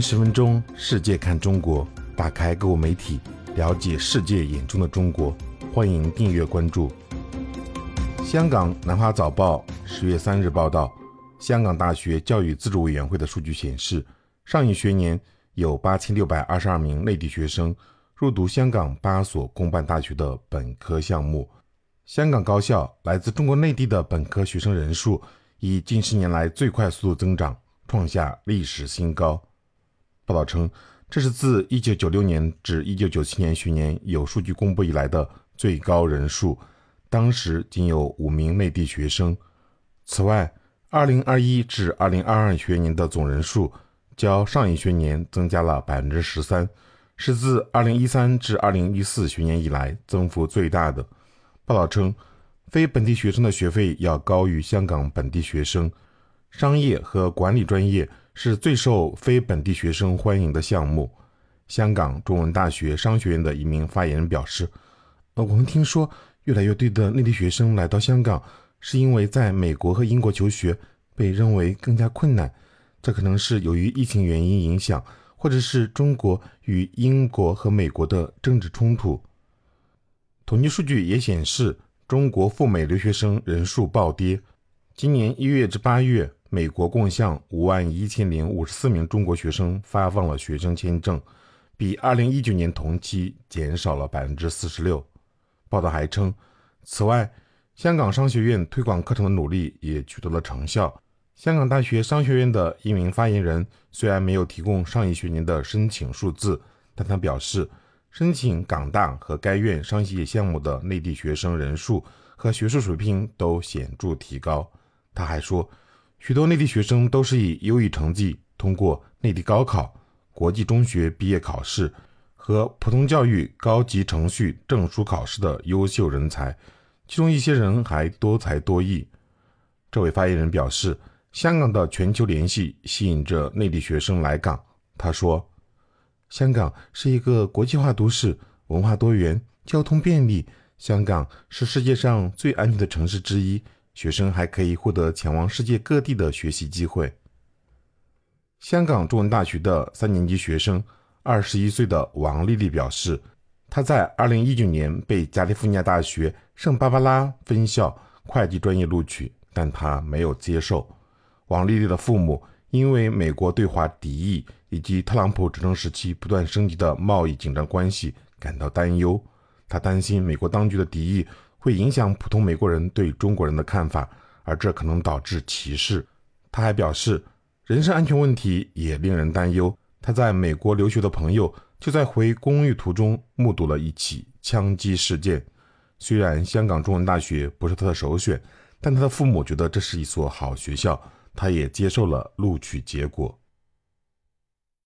十分钟，世界看中国，打开各国媒体，了解世界眼中的中国。欢迎订阅关注。香港南华早报十月三日报道，香港大学教育自主委员会的数据显示，上一学年有八千六百二十二名内地学生入读香港八所公办大学的本科项目。香港高校来自中国内地的本科学生人数以近十年来最快速度增长，创下历史新高。报道称，这是自1996年至1997年学年有数据公布以来的最高人数，当时仅有五名内地学生。此外，2021至2022学年的总人数较上一学年增加了13%，是自2013至2014学年以来增幅最大的。报道称，非本地学生的学费要高于香港本地学生，商业和管理专业。是最受非本地学生欢迎的项目。香港中文大学商学院的一名发言人表示：“呃，我们听说越来越多的内地学生来到香港，是因为在美国和英国求学被认为更加困难。这可能是由于疫情原因影响，或者是中国与英国和美国的政治冲突。”统计数据也显示，中国赴美留学生人数暴跌。今年一月至八月。美国共向五万一千零五十四名中国学生发放了学生签证，比二零一九年同期减少了百分之四十六。报道还称，此外，香港商学院推广课程的努力也取得了成效。香港大学商学院的一名发言人虽然没有提供上一学年的申请数字，但他表示，申请港大和该院商业项目的内地学生人数和学术水平都显著提高。他还说。许多内地学生都是以优异成绩通过内地高考、国际中学毕业考试和普通教育高级程序证书考试的优秀人才，其中一些人还多才多艺。这位发言人表示，香港的全球联系吸引着内地学生来港。他说：“香港是一个国际化都市，文化多元，交通便利。香港是世界上最安全的城市之一。”学生还可以获得前往世界各地的学习机会。香港中文大学的三年级学生，二十一岁的王丽丽表示，她在二零一九年被加利福尼亚大学圣巴巴拉分校会计专业录取，但她没有接受。王丽丽的父母因为美国对华敌意以及特朗普执政时期不断升级的贸易紧张关系感到担忧，她担心美国当局的敌意。会影响普通美国人对中国人的看法，而这可能导致歧视。他还表示，人身安全问题也令人担忧。他在美国留学的朋友就在回公寓途中目睹了一起枪击事件。虽然香港中文大学不是他的首选，但他的父母觉得这是一所好学校，他也接受了录取结果。